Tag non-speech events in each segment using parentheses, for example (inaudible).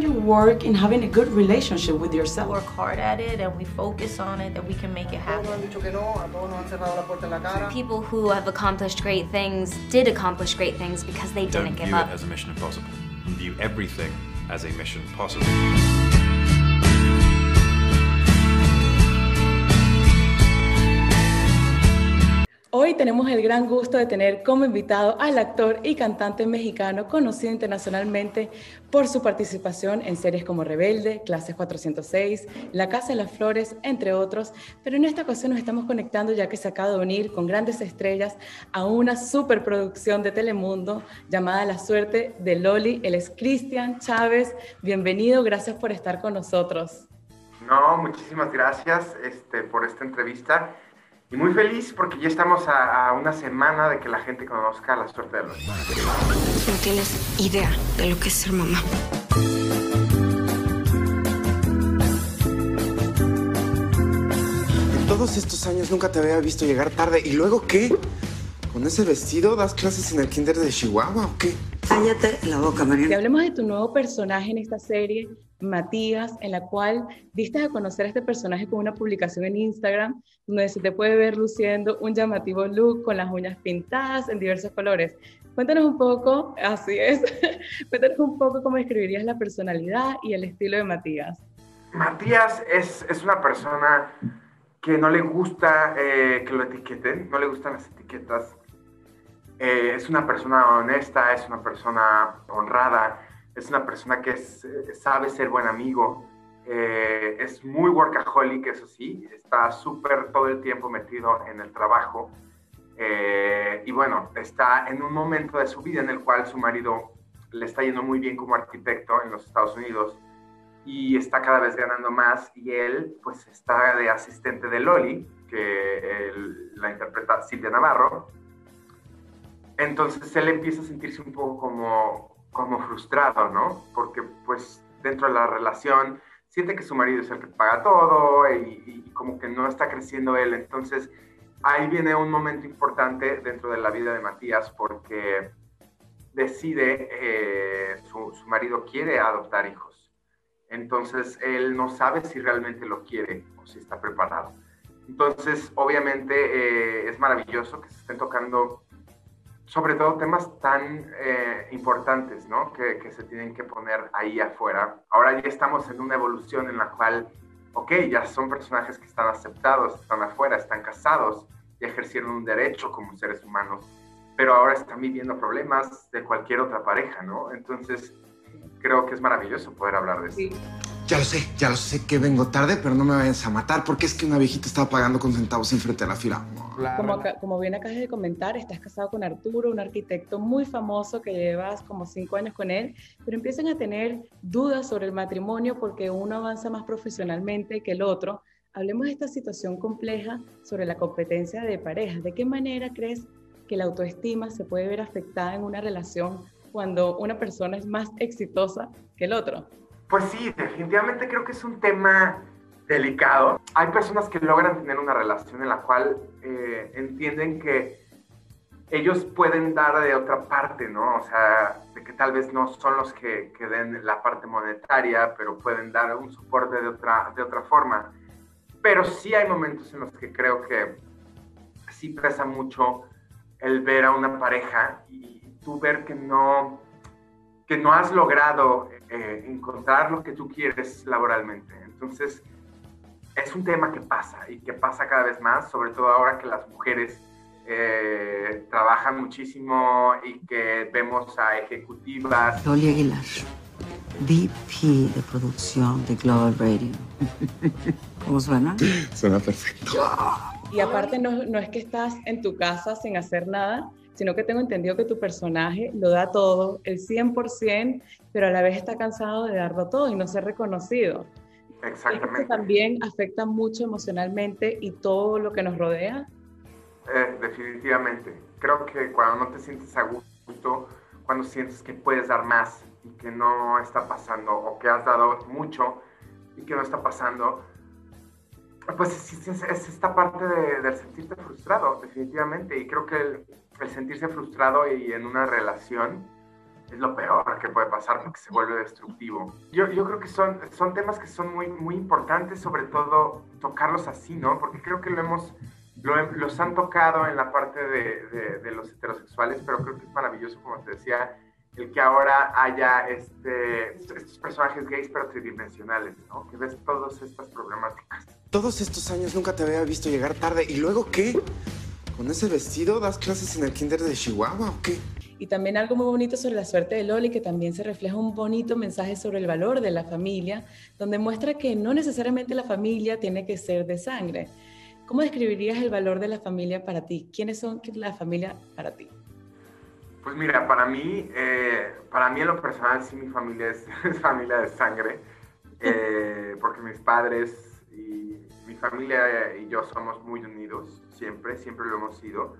don't you work in having a good relationship with yourself? Work hard at it and we focus on it, that we can make it happen. People who have accomplished great things did accomplish great things because they Don't didn't give view up. it as a mission impossible. View everything as a mission possible. Tenemos el gran gusto de tener como invitado al actor y cantante mexicano conocido internacionalmente por su participación en series como Rebelde, Clases 406, La Casa de las Flores, entre otros. Pero en esta ocasión nos estamos conectando ya que se acaba de unir con grandes estrellas a una superproducción de Telemundo llamada La Suerte de Loli. Él es Cristian Chávez. Bienvenido, gracias por estar con nosotros. No, muchísimas gracias este, por esta entrevista. Y muy feliz porque ya estamos a, a una semana de que la gente conozca la suerte de los. No tienes idea de lo que es ser mamá. En todos estos años nunca te había visto llegar tarde. ¿Y luego qué? ¿Con ese vestido das clases en el kinder de Chihuahua o qué? Cállate la boca, Si Mariana. hablemos de tu nuevo personaje en esta serie, Matías, en la cual diste a conocer a este personaje con una publicación en Instagram, donde se te puede ver luciendo un llamativo look con las uñas pintadas en diversos colores. Cuéntanos un poco, así es, (laughs) cuéntanos un poco cómo describirías la personalidad y el estilo de Matías. Matías es, es una persona que no le gusta eh, que lo etiqueten, no le gustan las etiquetas. Eh, es una persona honesta, es una persona honrada, es una persona que eh, sabe ser buen amigo, eh, es muy workaholic, eso sí, está súper todo el tiempo metido en el trabajo. Eh, y bueno, está en un momento de su vida en el cual su marido le está yendo muy bien como arquitecto en los Estados Unidos y está cada vez ganando más y él pues está de asistente de Loli, que la interpreta Silvia Navarro. Entonces él empieza a sentirse un poco como, como frustrado, ¿no? Porque pues dentro de la relación siente que su marido es el que paga todo y, como que no está creciendo él. Entonces ahí viene un momento importante dentro de la vida de Matías porque decide, eh, su, su marido quiere adoptar hijos. Entonces él no sabe si realmente lo quiere o si está preparado. Entonces, obviamente, eh, es maravilloso que se estén tocando sobre todo temas tan eh, importantes, ¿no? Que, que, se tienen que poner ahí afuera. Ahora ya estamos en una evolución en la cual, ok, ya son personajes que están aceptados, están afuera, están casados y ejercieron un derecho como seres humanos, pero ahora están viviendo problemas de cualquier otra pareja, ¿no? Entonces, creo que es maravilloso poder hablar de eso. Sí. Ya lo sé, ya lo sé que vengo tarde, pero no me vayas a matar porque es que una viejita estaba pagando con centavos enfrente de la fila. Como, acá, como bien acabas de comentar, estás casado con Arturo, un arquitecto muy famoso que llevas como cinco años con él, pero empiezan a tener dudas sobre el matrimonio porque uno avanza más profesionalmente que el otro. Hablemos de esta situación compleja sobre la competencia de parejas. ¿De qué manera crees que la autoestima se puede ver afectada en una relación cuando una persona es más exitosa que el otro? Pues sí, definitivamente creo que es un tema delicado. Hay personas que logran tener una relación en la cual eh, entienden que ellos pueden dar de otra parte, ¿no? O sea, de que tal vez no son los que, den la parte monetaria, pero pueden dar un soporte de otra, de otra forma. Pero sí hay momentos en los que creo que sí pesa mucho el ver a una pareja y tú ver que no, que no has logrado eh, encontrar lo que tú quieres laboralmente. Entonces, es un tema que pasa y que pasa cada vez más, sobre todo ahora que las mujeres eh, trabajan muchísimo y que vemos a ejecutivas. Loli Aguilar, VP de producción de Global Radio. (laughs) ¿Cómo suena? Suena perfecto. Y aparte no, no es que estás en tu casa sin hacer nada, sino que tengo entendido que tu personaje lo da todo, el 100%, pero a la vez está cansado de darlo todo y no ser reconocido. Exactamente. ¿Esto también afecta mucho emocionalmente y todo lo que nos rodea? Eh, definitivamente. Creo que cuando no te sientes a gusto, cuando sientes que puedes dar más y que no está pasando, o que has dado mucho y que no está pasando, pues es, es, es esta parte de, del sentirte frustrado, definitivamente. Y creo que el, el sentirse frustrado y en una relación es lo peor que puede pasar porque se vuelve destructivo. Yo, yo creo que son, son temas que son muy, muy importantes, sobre todo tocarlos así, ¿no? Porque creo que lo hemos, los han tocado en la parte de, de, los heterosexuales, pero creo que es maravilloso, como te decía, el que ahora haya este, estos personajes gays pero tridimensionales, ¿no? Que ves todas estas problemáticas. Todos estos años nunca te había visto llegar tarde. ¿Y luego qué? ¿Con ese vestido das clases en el kinder de Chihuahua o qué? Y también algo muy bonito sobre la suerte de Loli, que también se refleja un bonito mensaje sobre el valor de la familia, donde muestra que no necesariamente la familia tiene que ser de sangre. ¿Cómo describirías el valor de la familia para ti? ¿Quiénes son la familia para ti? Pues mira, para mí, eh, para mí en lo personal sí mi familia es, (laughs) familia de sangre, eh, porque mis padres y mi familia y yo somos muy unidos, siempre, siempre lo hemos sido.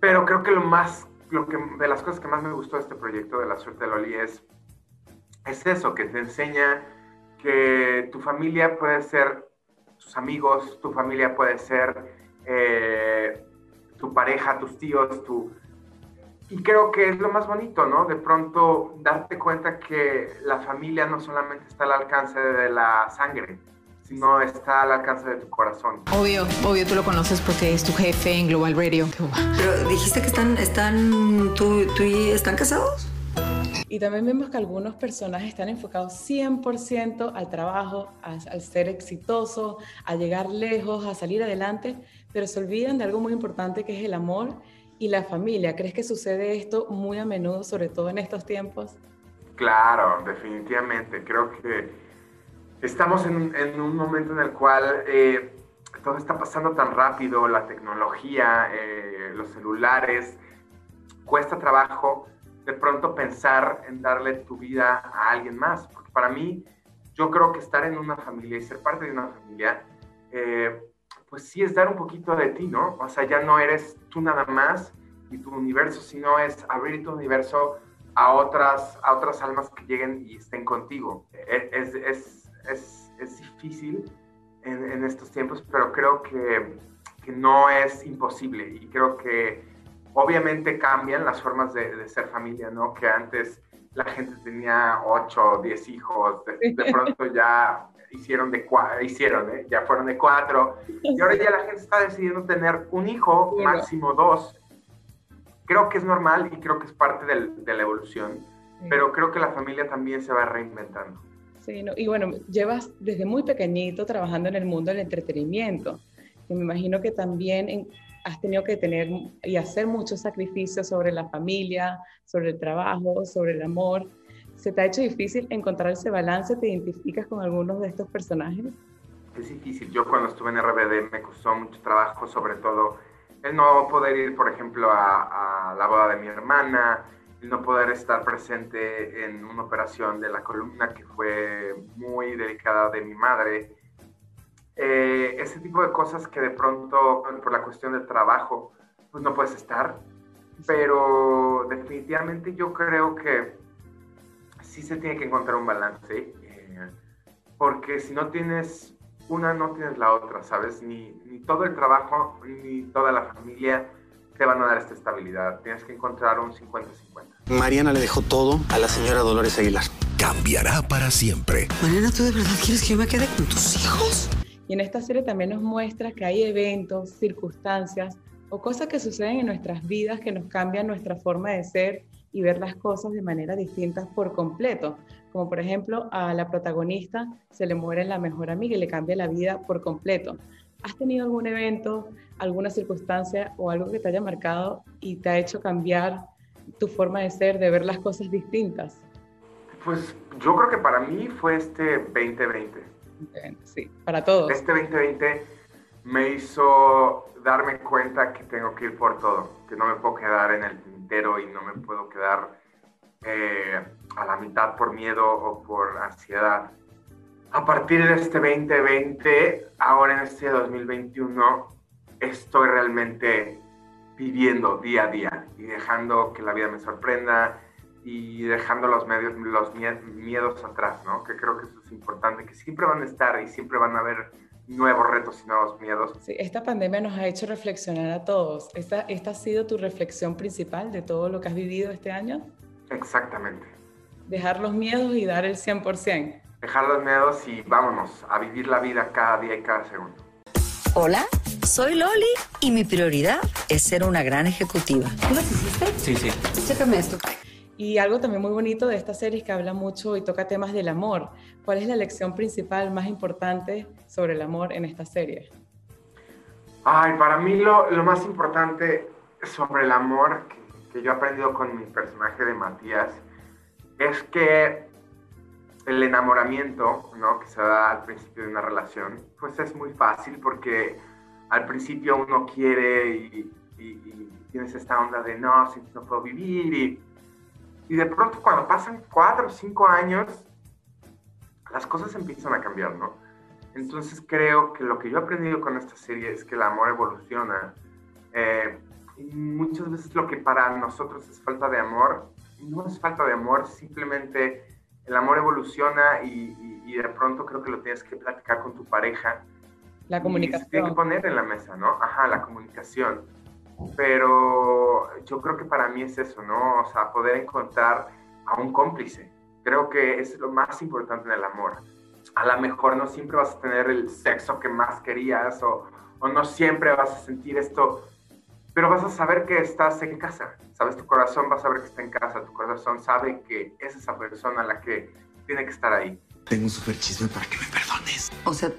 Pero creo que lo más, lo que, de las cosas que más me gustó de este proyecto de la suerte de Loli es, es eso, que te enseña que tu familia puede ser tus amigos, tu familia puede ser eh, tu pareja, tus tíos, tu y creo que es lo más bonito, ¿no? De pronto darte cuenta que la familia no solamente está al alcance de la sangre, sino está al alcance de tu corazón. Obvio, obvio, tú lo conoces porque es tu jefe en Global Radio. Pero dijiste que están, están, tú, tú y están casados. Y también vemos que algunos personajes están enfocados 100% al trabajo, al ser exitoso, a llegar lejos, a salir adelante, pero se olvidan de algo muy importante que es el amor y la familia. ¿Crees que sucede esto muy a menudo, sobre todo en estos tiempos? Claro, definitivamente. Creo que estamos en, un momento en el cual eh, todo está pasando tan rápido, la tecnología, eh, los celulares, cuesta trabajo de pronto pensar en darle tu vida a alguien más. Porque para mí, yo creo que estar en una familia y ser parte de una familia, eh, pues sí es dar un poquito de ti, ¿no? O sea, ya no eres tú nada más y tu universo, sino es abrir tu universo a otras, a otras almas que lleguen y estén contigo. E, es, es, es, es difícil en, en, estos tiempos, pero creo que, que, no es imposible y creo que obviamente cambian las formas de, de ser familia, ¿no? Que antes la gente tenía 8 o 10 hijos, de, de pronto ya hicieron de cuatro, hicieron, ¿eh? ya fueron de cuatro, y ahora ya la gente está decidiendo tener un hijo, máximo dos. Creo que es normal y creo que es parte del, de la evolución, pero creo que la familia también se va reinventando. Sí, y bueno, llevas desde muy pequeñito trabajando en el mundo del entretenimiento, y me imagino que también has tenido que tener y hacer muchos sacrificios sobre la familia, sobre el trabajo, sobre el amor. ¿Se te ha hecho difícil encontrar ese balance? ¿Te identificas con algunos de estos personajes? Es difícil. Yo cuando estuve en RBD me costó mucho trabajo, sobre todo el no poder ir, por ejemplo, a, la boda de mi hermana, no poder estar presente en una operación de la columna que fue muy delicada de mi madre. Eh, ese tipo de cosas que de pronto, por la cuestión del trabajo, pues no puedes estar. Pero definitivamente yo creo que sí se tiene que encontrar un balance, eh, porque si no tienes una, no tienes la otra, ¿sabes? Ni, ni todo el trabajo, ni toda la familia te van a dar esta estabilidad. Tienes que encontrar un 50-50. Mariana le dejó todo a la señora Dolores Aguilar. Cambiará para siempre. Mariana, ¿tú de verdad quieres que yo me quede con tus hijos? Y en esta serie también nos muestra que hay eventos, circunstancias o cosas que suceden en nuestras vidas que nos cambian nuestra forma de ser y ver las cosas de manera distinta por completo. Como por ejemplo a la protagonista se le muere la mejor amiga y le cambia la vida por completo. ¿Has tenido algún evento, alguna circunstancia o algo que te haya marcado y te ha hecho cambiar tu forma de ser, de ver las cosas distintas? Pues yo creo que para mí fue este 2020. Sí, para todos. Este 2020 me hizo darme cuenta que tengo que ir por todo, que no me puedo quedar en el y no me puedo quedar eh, a la mitad por miedo o por ansiedad. A partir de este 2020, ahora en este 2021, estoy realmente viviendo día a día y dejando que la vida me sorprenda y dejando los, medios, los miedos atrás, ¿no? Que creo que eso es importante, que siempre van a estar y siempre van a haber nuevos retos y nuevos miedos. Sí, esta pandemia nos ha hecho reflexionar a todos. ¿Esta, ¿Esta ha sido tu reflexión principal de todo lo que has vivido este año? Exactamente. Dejar los miedos y dar el 100%. Dejar los miedos y vámonos a vivir la vida cada día y cada segundo. Hola, soy Loli y mi prioridad es ser una gran ejecutiva. ¿Tú las hiciste? Sí, sí. Chécame esto. Y algo también muy bonito de esta serie es que habla mucho y toca temas del amor. ¿Cuál es la lección principal más importante sobre el amor en esta serie? Ay, para mí lo, lo más importante sobre el amor que, que, yo he aprendido con mi personaje de Matías es que el enamoramiento, ¿no? Que se da al principio de una relación, pues es muy fácil porque al principio uno quiere y, y, y tienes esta onda de no, si no puedo vivir y, y de pronto cuando pasan cuatro o cinco años, las cosas empiezan a cambiar, ¿no? Entonces creo que lo que yo he aprendido con esta serie es que el amor evoluciona. Eh, y muchas veces lo que para nosotros es falta de amor, no es falta de amor, simplemente el amor evoluciona y, y, y de pronto creo que lo tienes que platicar con tu pareja. La comunicación. Y se tiene que poner en la mesa, ¿no? Ajá, la comunicación. Pero yo creo que para mí es eso, ¿no? O sea, poder encontrar a un cómplice. Creo que es lo más importante en el amor a lo mejor no siempre vas a tener el sexo que más querías o, o, no siempre vas a sentir esto, pero vas a saber que estás en casa, sabes, tu corazón va a saber que está en casa, tu corazón sabe que es esa persona la que tiene que estar ahí. Tengo un super chisme para que me perdones. O sea,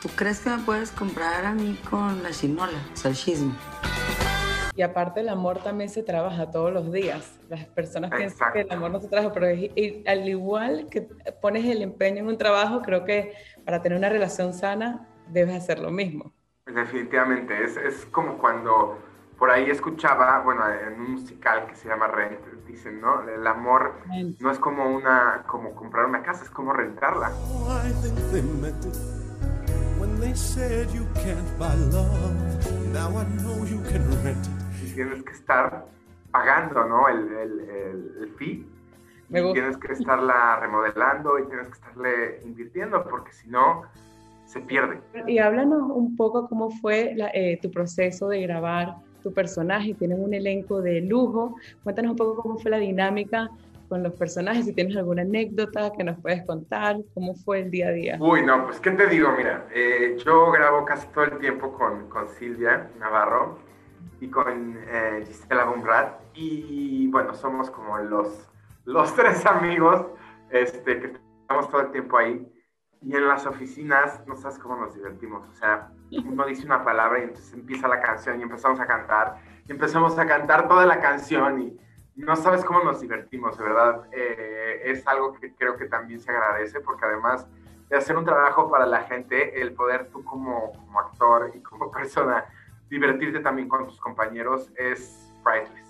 ¿tú crees que me puedes comprar a mí con la chinola, o sea, el chisme? Y aparte el amor también se trabaja todos los días. Las personas Exacto. piensan que el amor no se trabaja, pero es, y, al igual que pones el empeño en un trabajo, creo que para tener una relación sana debes hacer lo mismo. Definitivamente, es, es como cuando por ahí escuchaba, bueno, en un musical que se llama Rent, dicen, ¿no? El amor no es como una, como comprar una casa, es como rentarla. When they said you can't buy love, now I know you can rent it tienes que estar pagando, ¿no? El, el, el, el fee. Me y tienes que estarla remodelando y tienes que estarle invirtiendo porque si no, se pierde. Y háblanos un poco cómo fue la, eh, tu proceso de grabar tu personaje. Tienen un elenco de lujo. Cuéntanos un poco cómo fue la dinámica con los personajes, si tienes alguna anécdota que nos puedes contar, cómo fue el día a día. Uy, no, pues qué te digo, mira, eh, yo grabo casi todo el tiempo con, con Silvia Navarro, y con eh, Gisela Bumrat. Y bueno, somos como los, los (laughs) tres amigos este, que estamos todo el tiempo ahí. Y en las oficinas, no sabes cómo nos divertimos. O sea, uno dice una palabra y entonces empieza la canción y empezamos a cantar. Y empezamos a cantar toda la canción y no sabes cómo nos divertimos, de verdad. Eh, es algo que creo que también se agradece porque además de hacer un trabajo para la gente, el poder tú como, como actor y como (laughs) persona divertirte también con tus compañeros es priceless.